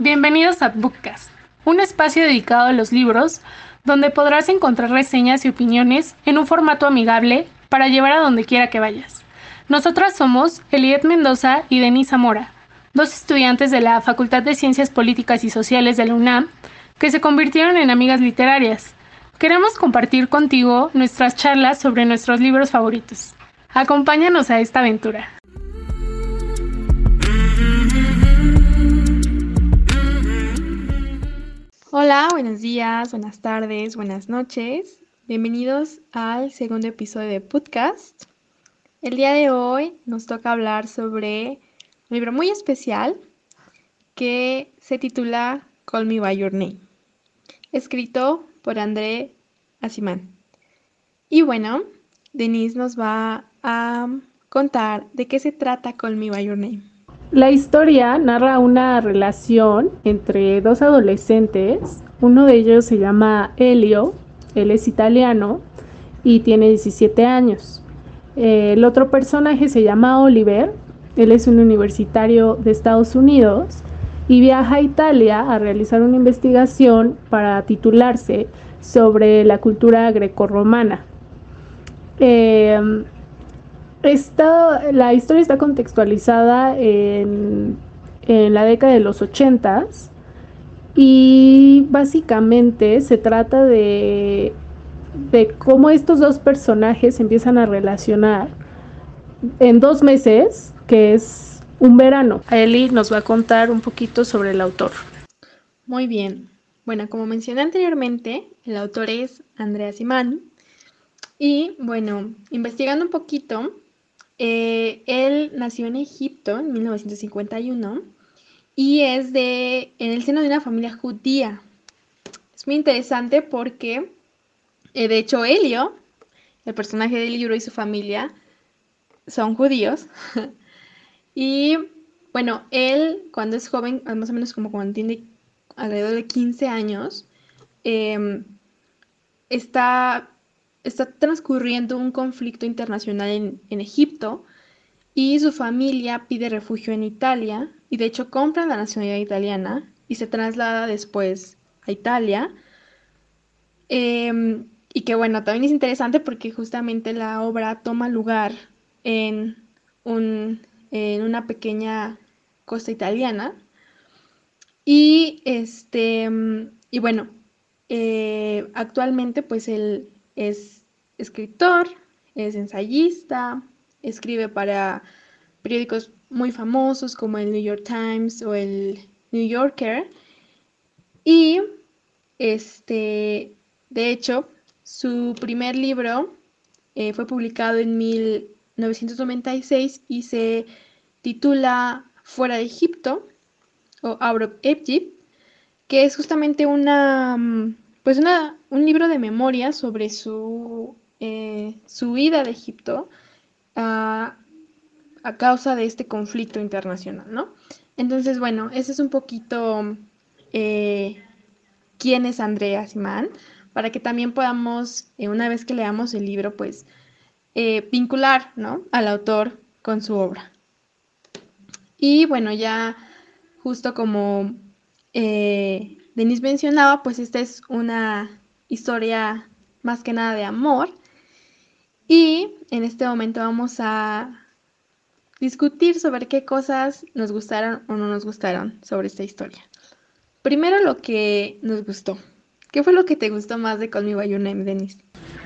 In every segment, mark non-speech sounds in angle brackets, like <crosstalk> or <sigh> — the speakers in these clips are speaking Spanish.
Bienvenidos a Bookcast, un espacio dedicado a los libros donde podrás encontrar reseñas y opiniones en un formato amigable para llevar a donde quiera que vayas. Nosotras somos Eliet Mendoza y Denise Zamora, dos estudiantes de la Facultad de Ciencias Políticas y Sociales de la UNAM que se convirtieron en amigas literarias. Queremos compartir contigo nuestras charlas sobre nuestros libros favoritos. Acompáñanos a esta aventura. Hola, buenos días, buenas tardes, buenas noches. Bienvenidos al segundo episodio de podcast. El día de hoy nos toca hablar sobre un libro muy especial que se titula Call Me By Your Name, escrito por André Asimán. Y bueno, Denise nos va a contar de qué se trata Call Me By Your Name. La historia narra una relación entre dos adolescentes. Uno de ellos se llama Elio, él es italiano y tiene 17 años. El otro personaje se llama Oliver, él es un universitario de Estados Unidos y viaja a Italia a realizar una investigación para titularse sobre la cultura grecorromana. Eh, esta, la historia está contextualizada en, la década de los 80 y básicamente se trata de, de cómo estos dos personajes empiezan a relacionar en dos meses, que es un verano. Eli nos va a contar un poquito sobre el autor. Muy bien. Bueno, como mencioné anteriormente, el autor es Andrea Simán. Y bueno, investigando un poquito, eh, él nació en Egipto en 1951 y es de, en el seno de una familia judía. Es muy interesante porque, eh, de hecho, Helio, el personaje del libro y su familia, son judíos. <laughs> y bueno, él cuando es joven, más o menos como cuando tiene alrededor de 15 años, em, está está transcurriendo un conflicto internacional en, Egipto y su familia pide refugio en Italia y de hecho compra la nacionalidad italiana y se traslada después a Italia. Em, y que bueno, también es interesante porque justamente la obra toma lugar en, un, en una pequeña costa italiana. Y este, y bueno, eh, actualmente pues él es escritor, es ensayista, escribe para periódicos muy famosos como el New York Times o el New Yorker. Y este, de hecho, su primer libro eh, fue publicado en 1996 y se titula Fuera de Egipto o Out of Egypt, que es justamente una mm, pues una, un libro de memoria sobre su, eh, su huida de Egipto a, causa de este conflicto internacional, ¿no? Entonces, bueno, ese es un poquito eh, quién es Andrea Simán, para que también podamos, eh, una vez que leamos el libro, pues vincular, ¿no? Al autor con su obra. Y bueno, ya justo como Denise mencionaba, pues esta es una historia más que nada de amor. Y en este momento vamos a discutir sobre qué cosas nos gustaron o no nos gustaron sobre esta historia. Primero lo que nos gustó. ¿Qué fue lo que te gustó más de Call Me By Your Name, Denise?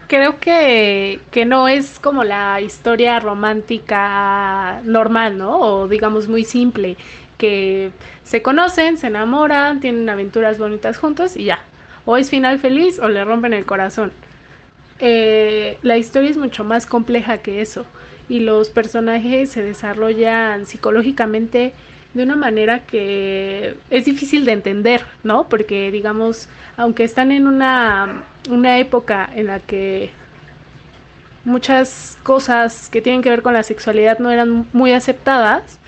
Creo que, que no es como la historia romántica normal, ¿no? O digamos muy simple que se conocen, se enamoran, tienen aventuras bonitas juntos y ya. O es final feliz o le rompen el corazón. Eh, la historia es mucho más compleja que eso y los personajes se desarrollan psicológicamente de una manera que es difícil de entender, ¿no? Porque digamos, aunque están en una, una época en la que muchas cosas que tienen que ver con la sexualidad no eran muy aceptadas,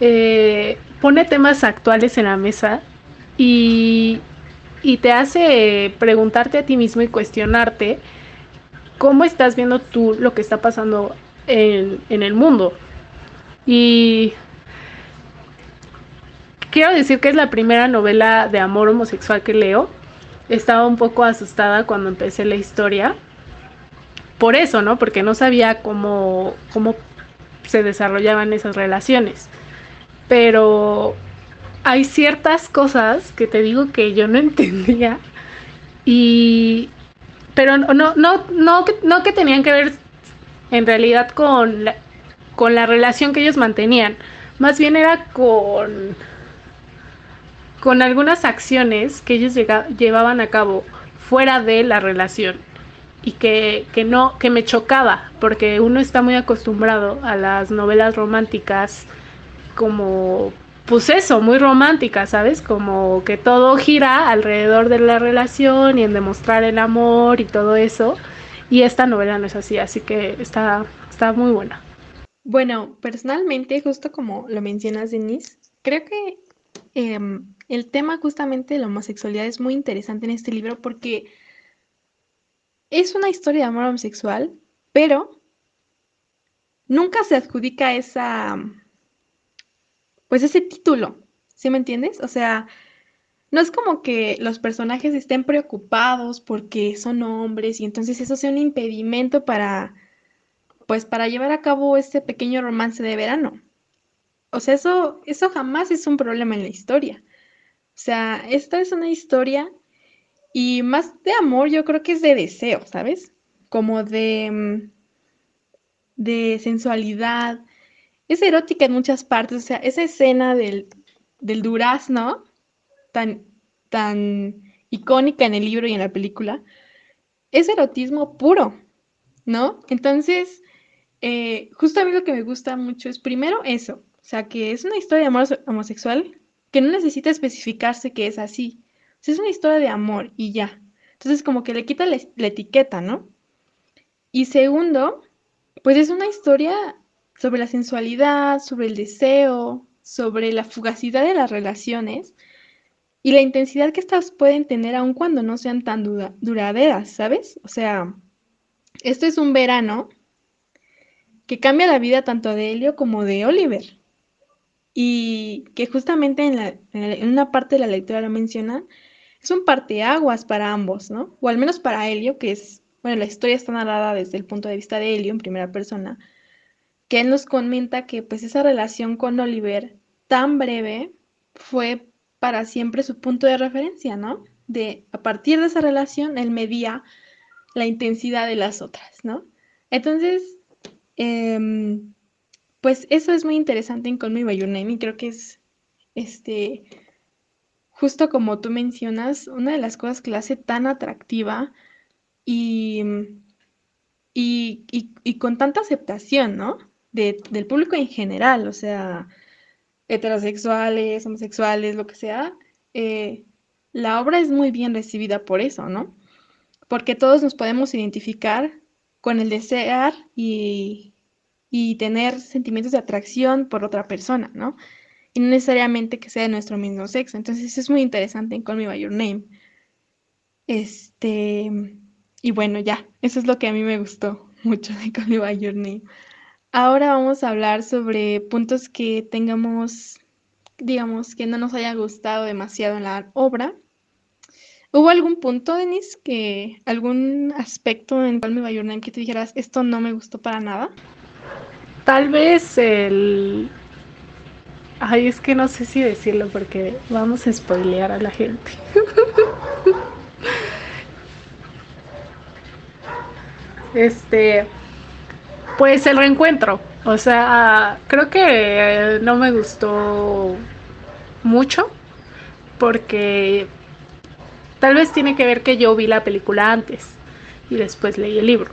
eh, pone temas actuales en la mesa y, te hace preguntarte a ti mismo y cuestionarte cómo estás viendo tú lo que está pasando en, en el mundo. Y quiero decir que es la primera novela de amor homosexual que leo. Estaba un poco asustada cuando empecé la historia. Por eso, ¿no? Porque no sabía cómo, cómo se desarrollaban esas relaciones. Pero hay ciertas cosas que te digo que yo no <laughs> entendía. Y. Pero no, no, no, no, no que tenían que ver en realidad con la, con la relación que ellos mantenían. Más bien era con, con algunas acciones que ellos llevaban a cabo fuera de la relación y que, que, no, que me chocaba, porque uno está muy acostumbrado a las novelas románticas como, pues eso, muy románticas, ¿sabes? Como que todo gira alrededor de la relación y en demostrar el amor y todo eso. Y esta novela no es así, así que está, está muy buena. Bueno, personalmente, justo como lo mencionas, Denise, creo que em, el tema justamente de la homosexualidad es muy interesante en este libro porque es una historia de amor homosexual, pero nunca se adjudica esa, pues ese título, ¿sí me entiendes? O sea, no es como que los personajes estén preocupados porque son hombres y entonces eso sea un impedimento para pues para llevar a cabo este pequeño romance de verano. O sea, eso, eso jamás es un problema en la historia. O sea, esta es una historia y más de amor, yo creo que es de deseo, ¿sabes? Como de, mm, de sensualidad. Es erótica en muchas partes. O sea, esa escena del, del durazno, tan, tan icónica en el libro y en la película, es erotismo puro, ¿no? Entonces, eh, justo a mí lo que me gusta mucho es primero eso, o sea, que es una historia de amor homosexual que no necesita especificarse que es así. O es una historia de amor y ya. Entonces, como que le quita la, la etiqueta, ¿no? Y segundo, pues es una historia sobre la sensualidad, sobre el deseo, sobre la fugacidad de las relaciones y la intensidad que estas pueden tener aun cuando no sean tan duraderas, ¿sabes? O sea, esto es un verano que cambia la vida tanto de Helio como de Oliver. Y que justamente en, una parte de la lectura lo mencionan, es un parteaguas para ambos, ¿no? O al menos para Helio, que es, bueno, la historia está narrada desde el punto de vista de Helio en primera persona, que él nos comenta que pues esa relación con Oliver tan breve fue para siempre su punto de referencia, ¿no? De a partir de esa relación él medía la intensidad de las otras, ¿no? Entonces, Em, pues eso es muy interesante en Call Me By Your Name y creo que es, este, justo como tú mencionas, una de las cosas que la hace tan atractiva y, y, con tanta aceptación, ¿no? Del público en general, o sea, heterosexuales, homosexuales, lo que sea, eh, la obra es muy bien recibida por eso, ¿no? Porque todos nos podemos identificar con el desear y, y tener sentimientos de atracción por otra persona, ¿no? Y no necesariamente que sea de nuestro mismo sexo. Entonces es muy interesante en Call Me By Your Name. Este, y bueno, ya, eso es lo que a mí me gustó mucho de Call Me By Your Name. Ahora vamos a hablar sobre puntos que tengamos, digamos, que no nos haya gustado demasiado en la obra ¿Hubo algún punto, Denise, que algún aspecto en Call Me By Your Name que te dijeras, esto no me gustó para nada? Tal vez el... Ay, es que no sé si decirlo porque vamos a spoilear a la gente. <laughs> este, pues el reencuentro. O sea, creo que no me gustó mucho porque Tal vez tiene que ver que yo vi la película antes y después leí el libro.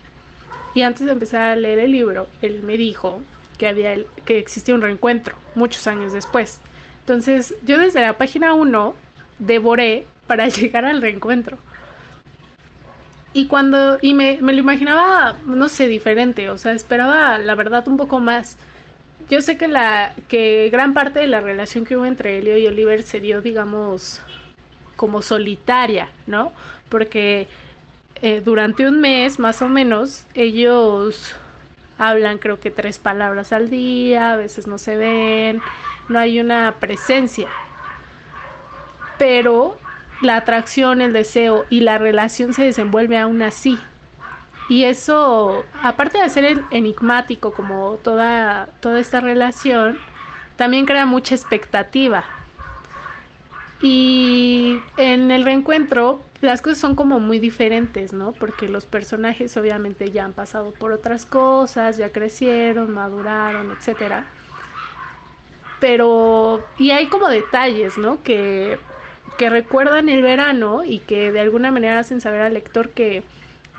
Y antes de empezar a leer el libro, él me dijo que había que existía un reencuentro muchos años después. Entonces, yo desde la página 1 devoré para <laughs> llegar al reencuentro. Y cuando y me, me lo imaginaba, no sé, diferente, o sea, esperaba la verdad un poco más. Yo sé que la que gran parte de la relación que hubo entre Elio y Oliver se dio, digamos, como solitaria, ¿no? Porque eh, durante un mes más o menos ellos hablan creo que tres palabras al día, a veces no se ven, no hay una presencia. Pero la atracción, el deseo y la relación se desenvuelve aún así. Y eso, aparte de ser enigmático como toda, toda esta relación, también crea mucha expectativa. Y en el reencuentro las cosas son como muy diferentes, ¿no? Porque los personajes obviamente ya han pasado por otras cosas, ya crecieron, maduraron, etcétera. Pero, y hay como detalles, ¿no? Que, que recuerdan el verano y que de alguna manera hacen saber al lector que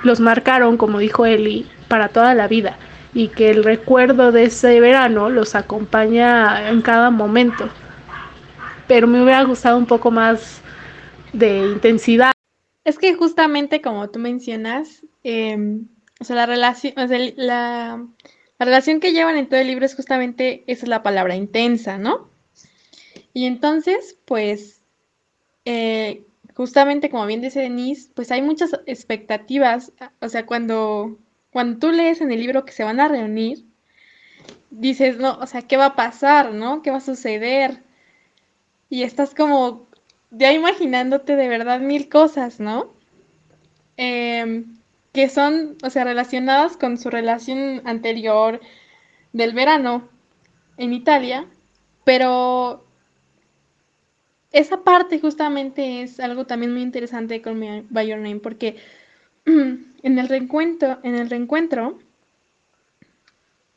los marcaron, como dijo Eli, para toda la vida y que el recuerdo de ese verano los acompaña en cada momento. Pero me hubiera gustado un poco más de intensidad. Es que justamente como tú mencionas, em, o sea, la relación, la, relación que llevan en todo el libro es justamente, esa es la palabra, intensa, ¿no? Y entonces, pues, eh, justamente como bien dice Denise, pues hay muchas expectativas, o sea, cuando, cuando tú lees en el libro que se van a reunir, dices, no, o sea, ¿qué va a pasar, no? ¿Qué va a suceder? Y estás como ya imaginándote de verdad mil cosas, ¿no? Em, que son, o sea, relacionadas con su relación anterior del verano en Italia, pero esa parte justamente es algo también muy interesante con mi By Your Name, porque <clears throat> en el reencuentro, en el reencuentro,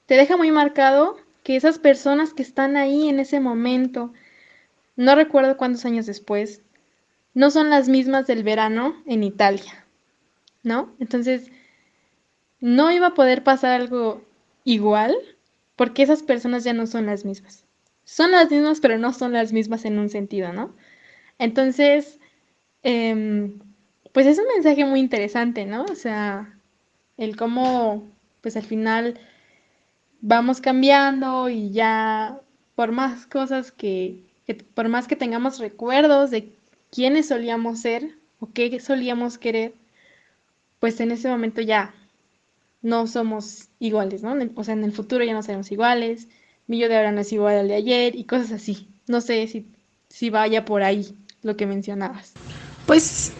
te deja muy marcado que esas personas que están ahí en ese momento, no recuerdo cuántos años después, no son las mismas del verano en Italia, ¿no? Entonces, no iba a poder pasar algo igual porque esas personas ya no son las mismas son las mismas, pero no son las mismas en un sentido, ¿no? Entonces, em, pues es un mensaje muy interesante, ¿no? O sea, el cómo, pues al final vamos cambiando y ya por más cosas que, que por más que tengamos recuerdos de quiénes solíamos ser o qué solíamos querer, pues en ese momento ya no somos iguales, ¿no? O sea, en el futuro ya no seremos iguales, mi yo de ahora no es igual al de ayer y cosas así. No sé si, si vaya por ahí lo que mencionabas. Pues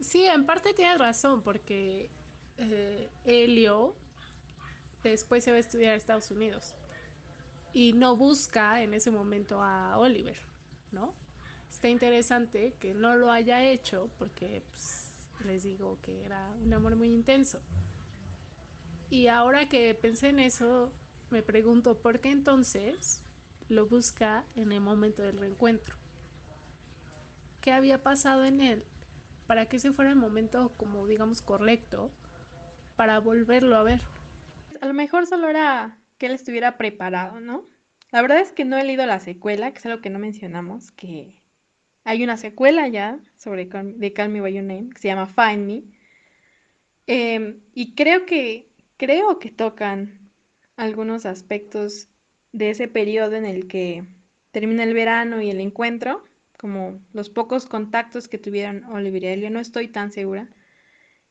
sí, en parte tienes razón, porque eh, después se va a estudiar a Estados Unidos y no busca en ese momento a Oliver, ¿no? Está interesante que no lo haya hecho porque pues, les digo que era un amor muy intenso. Y ahora que pensé en eso, me pregunto por qué entonces lo busca en el momento del reencuentro. ¿Qué había pasado en él para que ese fuera el momento como digamos correcto para volverlo a ver? A lo mejor solo era que él estuviera preparado, ¿no? La verdad es que no he leído la secuela, que es algo que no mencionamos, que hay una secuela ya sobre de Call Me By Your Name, que se llama Find Me. Em, y creo que, creo que tocan algunos aspectos de ese periodo en el que termina el verano y el encuentro, como los pocos contactos que tuvieron Oliver y Elio, no estoy tan segura.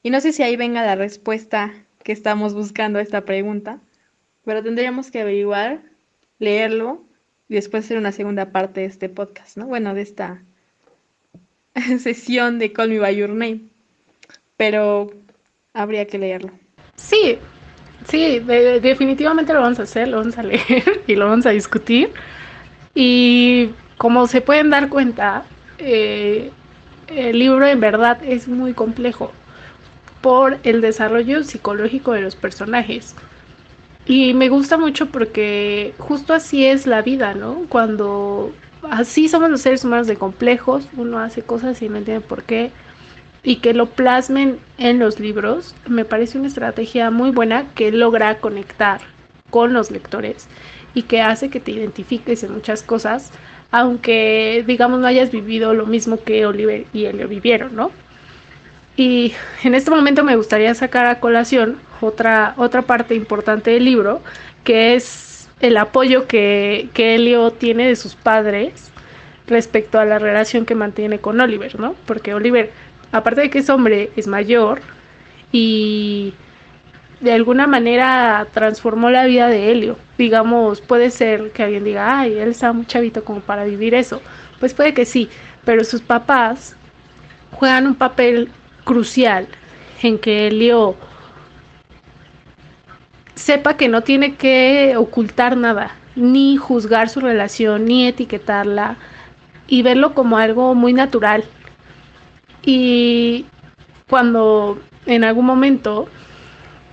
Y no sé si ahí venga la respuesta que estamos buscando a esta pregunta, pero tendríamos que averiguar, leerlo y después hacer una segunda parte de este podcast, ¿no? Bueno, de esta <laughs> sesión de Call Me By Your Name, pero habría que leerlo. Sí, Sí, definitivamente lo vamos a hacer, lo vamos a leer <laughs> y lo vamos a discutir. Y como se pueden dar cuenta, eh, el libro en verdad es muy complejo por el desarrollo psicológico de los personajes. Y me gusta mucho porque justo así es la vida, ¿no? Cuando así somos los seres humanos de complejos, uno hace cosas y no entiende por qué y que lo plasmen en los libros, me parece una estrategia muy buena que logra conectar con los lectores y que hace que te identifiques en muchas cosas, aunque digamos no hayas vivido lo mismo que Oliver y Elio vivieron, ¿no? Y en este momento me gustaría sacar a colación otra, otra parte importante del libro, que es el apoyo que, que Elio tiene de sus padres respecto a la relación que mantiene con Oliver, ¿no? Porque Oliver aparte de que es hombre, es mayor y de alguna manera transformó la vida de Helio. Digamos, puede ser que alguien diga, ay, él está muy chavito como para vivir eso. Pues puede que sí, pero sus papás juegan un papel crucial en que Helio sepa que no tiene que ocultar nada, ni juzgar su relación, ni etiquetarla, y verlo como algo muy natural. Y cuando en algún momento,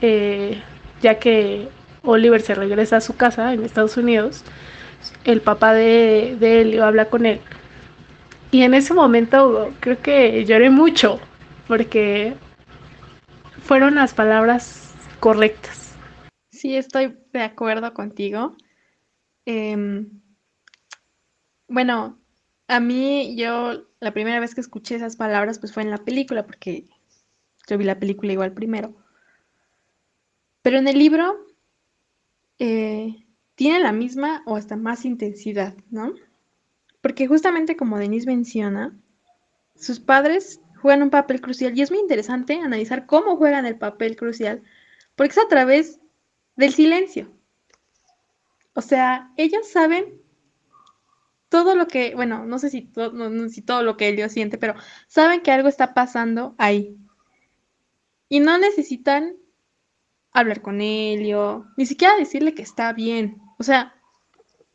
eh, ya que Oliver se regresa a su casa en Estados Unidos, el papá de, de Elio habla con él. Y en ese momento creo que lloré mucho, porque fueron las palabras correctas. Sí, estoy de acuerdo contigo. Em, bueno, a mí yo la primera vez que escuché esas palabras pues fue en la película, porque yo vi la película igual primero. Pero en el libro eh, tiene la misma o hasta más intensidad, ¿no? Porque justamente como Denise menciona, sus padres juegan un papel crucial y es muy interesante analizar cómo juegan el papel crucial, porque es a través del silencio. O sea, ellos saben todo lo que, bueno, no sé si, no, si todo lo que ellos siente, pero saben que algo está pasando ahí. Y no necesitan hablar con Helio, ni siquiera decirle que está bien. O sea,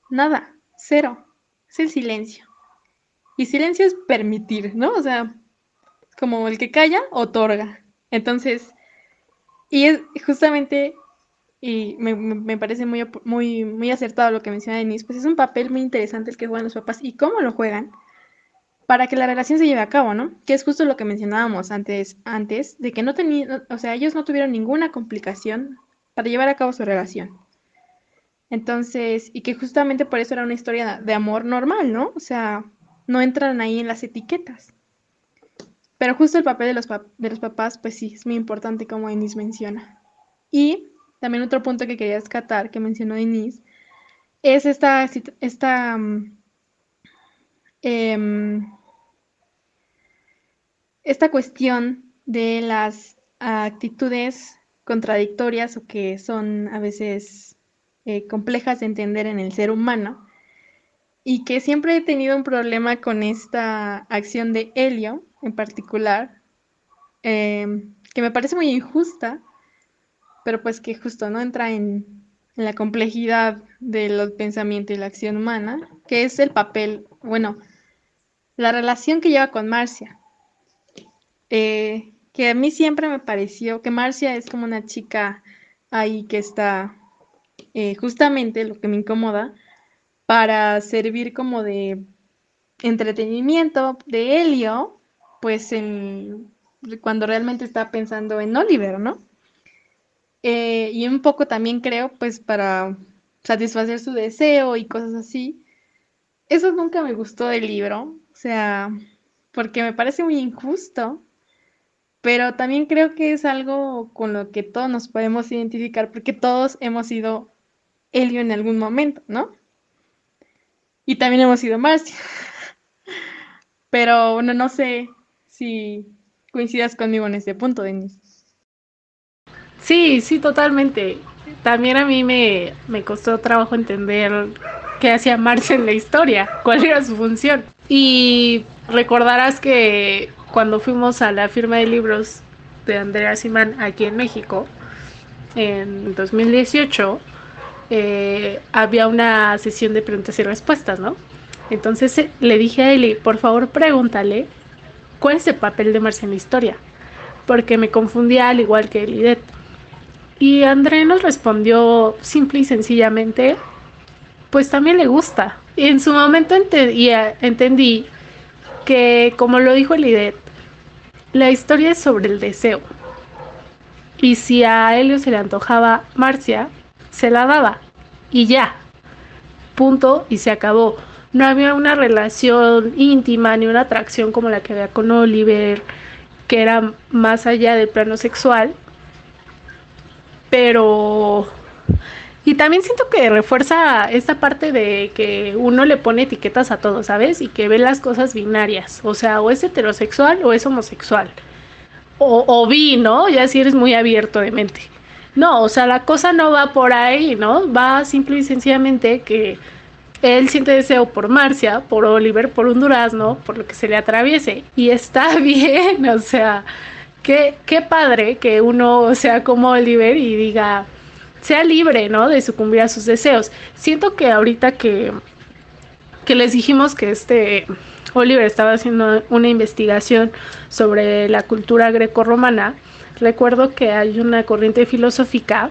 nada, cero. Es el silencio. Y silencio es permitir, ¿no? O sea, como el que calla, otorga. Entonces, y es justamente y me, me, parece muy, muy, muy acertado lo que menciona Denise, pues es un papel muy interesante el que juegan los papás y cómo lo juegan para que la relación se lleve a cabo, ¿no? Que es justo lo que mencionábamos antes, antes de que no tenían, o sea, ellos no tuvieron ninguna complicación para llevar a cabo su relación. Entonces, y que justamente por eso era una historia de amor normal, ¿no? O sea, no entran ahí en las etiquetas. Pero justo el papel de los, de los papás, pues sí, es muy importante como Denise menciona. Y también otro punto que quería descatar, que mencionó Denise, es esta, esta mm, em, esta cuestión de las actitudes contradictorias o que son a veces eh, complejas de entender en el ser humano y que siempre he tenido un problema con esta acción de Helio en particular, em, que me parece muy injusta pero pues que justo no entra en, la complejidad del pensamiento y la acción humana, que es el papel, bueno, la relación que lleva con Marcia. Eh, que a mí siempre me pareció que Marcia es como una chica ahí que está eh, justamente lo que me incomoda para servir como de entretenimiento de Helio, pues en, cuando realmente está pensando en Oliver, ¿no? Eh, y un poco también creo, pues para satisfacer su deseo y cosas así. Eso nunca me gustó del libro, o sea, porque me parece muy injusto, pero también creo que es algo con lo que todos nos podemos identificar, porque todos hemos sido Helio en algún momento, ¿no? Y también hemos sido Marcia. <laughs> Pero bueno, no sé si coincidas conmigo en este punto, Denis. Sí, sí, totalmente. También a mí me, costó trabajo entender qué hacía Marcia en la historia, cuál era su función. Y recordarás que cuando fuimos a la firma de libros de Andrea Simán aquí en México, en 2018, eh, había una sesión de preguntas y respuestas, ¿no? Entonces eh, le dije a Eli, por favor pregúntale cuál es el papel de Marcia en la historia, porque me confundía al igual que Elidet. Y André nos respondió simple y sencillamente, pues también le gusta. Y en su momento entendí que, como lo dijo Elidet, la historia es sobre el deseo. Y si a Helio se le antojaba Marcia, se la daba. Y ya. Punto y se acabó. No había una relación íntima ni una atracción como la que había con Oliver, que era más allá del plano sexual, pero y también siento que refuerza esta parte de que uno le pone etiquetas a todo, ¿sabes? Y que ve las cosas binarias, o sea, o es heterosexual o es homosexual. O, o bi, ¿no? Ya si eres muy abierto de mente. No, o sea, la cosa no va por ahí, ¿no? Va simple y sencillamente que él siente deseo por Marcia, por Oliver, por un durazno, por lo que se le atraviese. Y está <laughs> bien, o sea, qué, padre que uno sea como Oliver y diga, sea libre, ¿no? De sucumbir a sus deseos. Siento que ahorita que, que les dijimos que este Oliver estaba haciendo una investigación sobre la cultura grecorromana, recuerdo que hay una corriente filosófica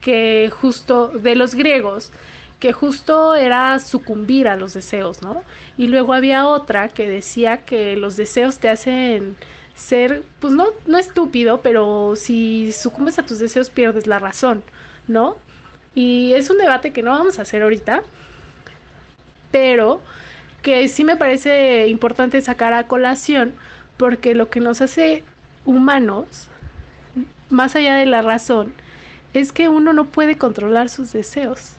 que justo de los griegos que justo era sucumbir a los deseos, ¿no? Y luego había otra que decía que los deseos te hacen ser, pues no, no estúpido, pero si sucumbes a tus deseos pierdes la razón, ¿no? Y es un debate que no vamos a hacer ahorita, pero que sí me parece importante sacar a colación porque lo que nos hace humanos, más allá de la razón, es que uno no puede controlar sus deseos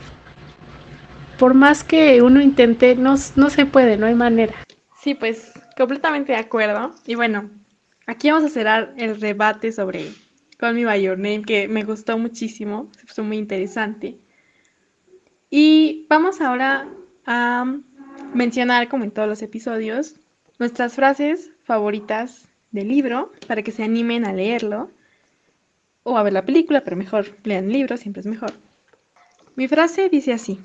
por más que uno intente, no, no se puede, no hay manera. Sí, pues completamente de acuerdo. Y bueno, aquí vamos a cerrar el debate sobre Call Me By Your Name, que me gustó muchísimo, se puso muy interesante. Y vamos ahora a mencionar, como en todos los episodios, nuestras frases favoritas del libro para que se animen a leerlo o a ver la película, pero mejor lean el libro, siempre es mejor. Mi frase dice así.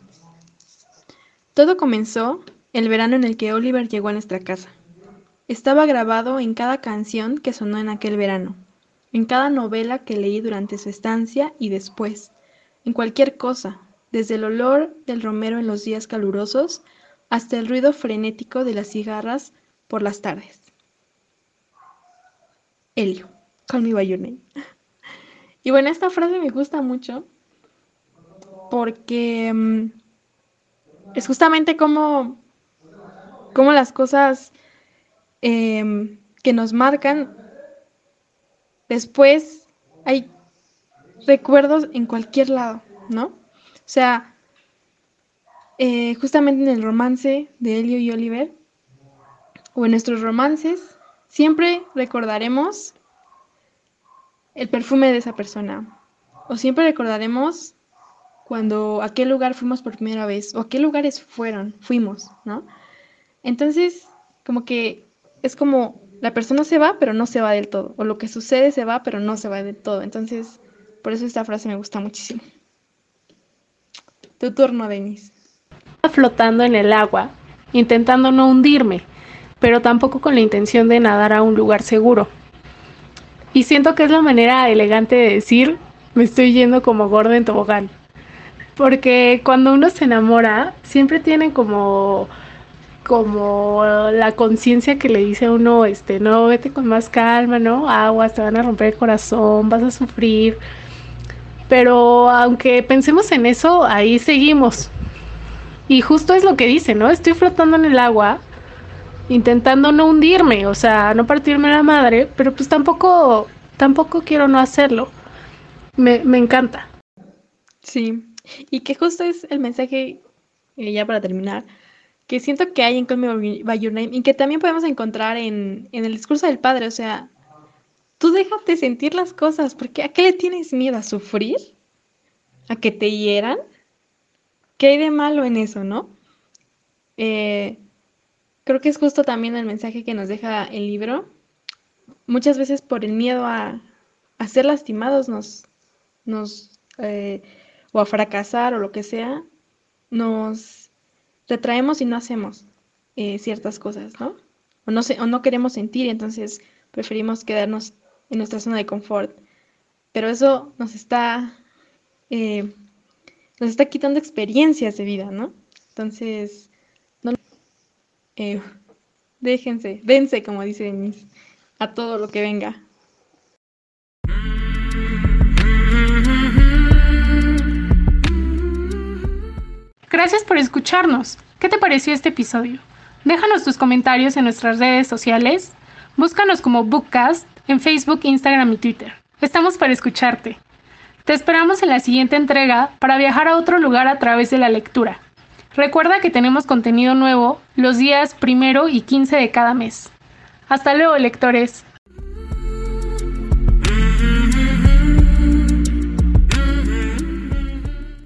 Todo comenzó el verano en el que Oliver llegó a nuestra casa. Estaba grabado en cada canción que sonó en aquel verano, en cada novela que leí durante su estancia y después, en cualquier cosa, desde el olor del romero en los días calurosos hasta el ruido frenético de las cigarras por las tardes. Elio, call me by your name. <laughs> Y bueno, esta frase me gusta mucho porque mm, es justamente como, como las cosas em, que nos marcan, después hay recuerdos en cualquier lado, ¿no? O sea, eh, justamente en el romance de Elio y Oliver, o en nuestros romances, siempre recordaremos el perfume de esa persona, o siempre recordaremos cuando a qué lugar fuimos por primera vez o a qué lugares fueron, fuimos, ¿no? Entonces, como que es como la persona se va, pero no se va del todo, o lo que sucede se va, pero no se va del todo. Entonces, por eso esta frase me gusta muchísimo. Tu turno, Denise. Flotando en el agua, intentando no hundirme, pero tampoco con la intención de nadar a un lugar seguro. Y siento que es la manera elegante de decir, me estoy yendo como gordo en tobogán. Porque cuando uno se enamora, siempre tiene como como la conciencia que le dice a uno, este, no, vete con más calma, ¿no? Aguas, te van a romper el corazón, vas a sufrir. Pero aunque pensemos en eso, ahí seguimos. Y justo es lo que dice, ¿no? Estoy flotando en el agua, intentando no hundirme, o sea, no partirme la madre, pero pues tampoco, tampoco quiero no hacerlo. Me, me encanta. Sí, y que justo es el mensaje, eh, ya para terminar, que siento que hay en Call Me By Your Name y que también podemos encontrar en, en el discurso del padre. O sea, tú déjate sentir las cosas, porque ¿a qué le tienes miedo? ¿A sufrir? ¿A que te hieran? ¿Qué hay de malo en eso, no? Eh, creo que es justo también el mensaje que nos deja el libro. Muchas veces por el miedo a, a ser lastimados nos, nos eh, o a fracasar o lo que sea, nos retraemos y no hacemos eh, ciertas cosas, ¿no? O no, o no queremos sentir, entonces preferimos quedarnos en nuestra zona de confort. Pero eso nos está, eh, nos está quitando experiencias de vida, ¿no? Entonces, no, eh, déjense, dense, como dice Denise, a todo lo que venga. Gracias por escucharnos. ¿Qué te pareció este episodio? Déjanos tus comentarios en nuestras redes sociales. Búscanos como Bookcast en Facebook, Instagram y Twitter. Estamos para escucharte. Te esperamos en la siguiente entrega para viajar a otro lugar a través de la lectura. Recuerda que tenemos contenido nuevo los días primero y 15 de cada mes. Hasta luego, lectores.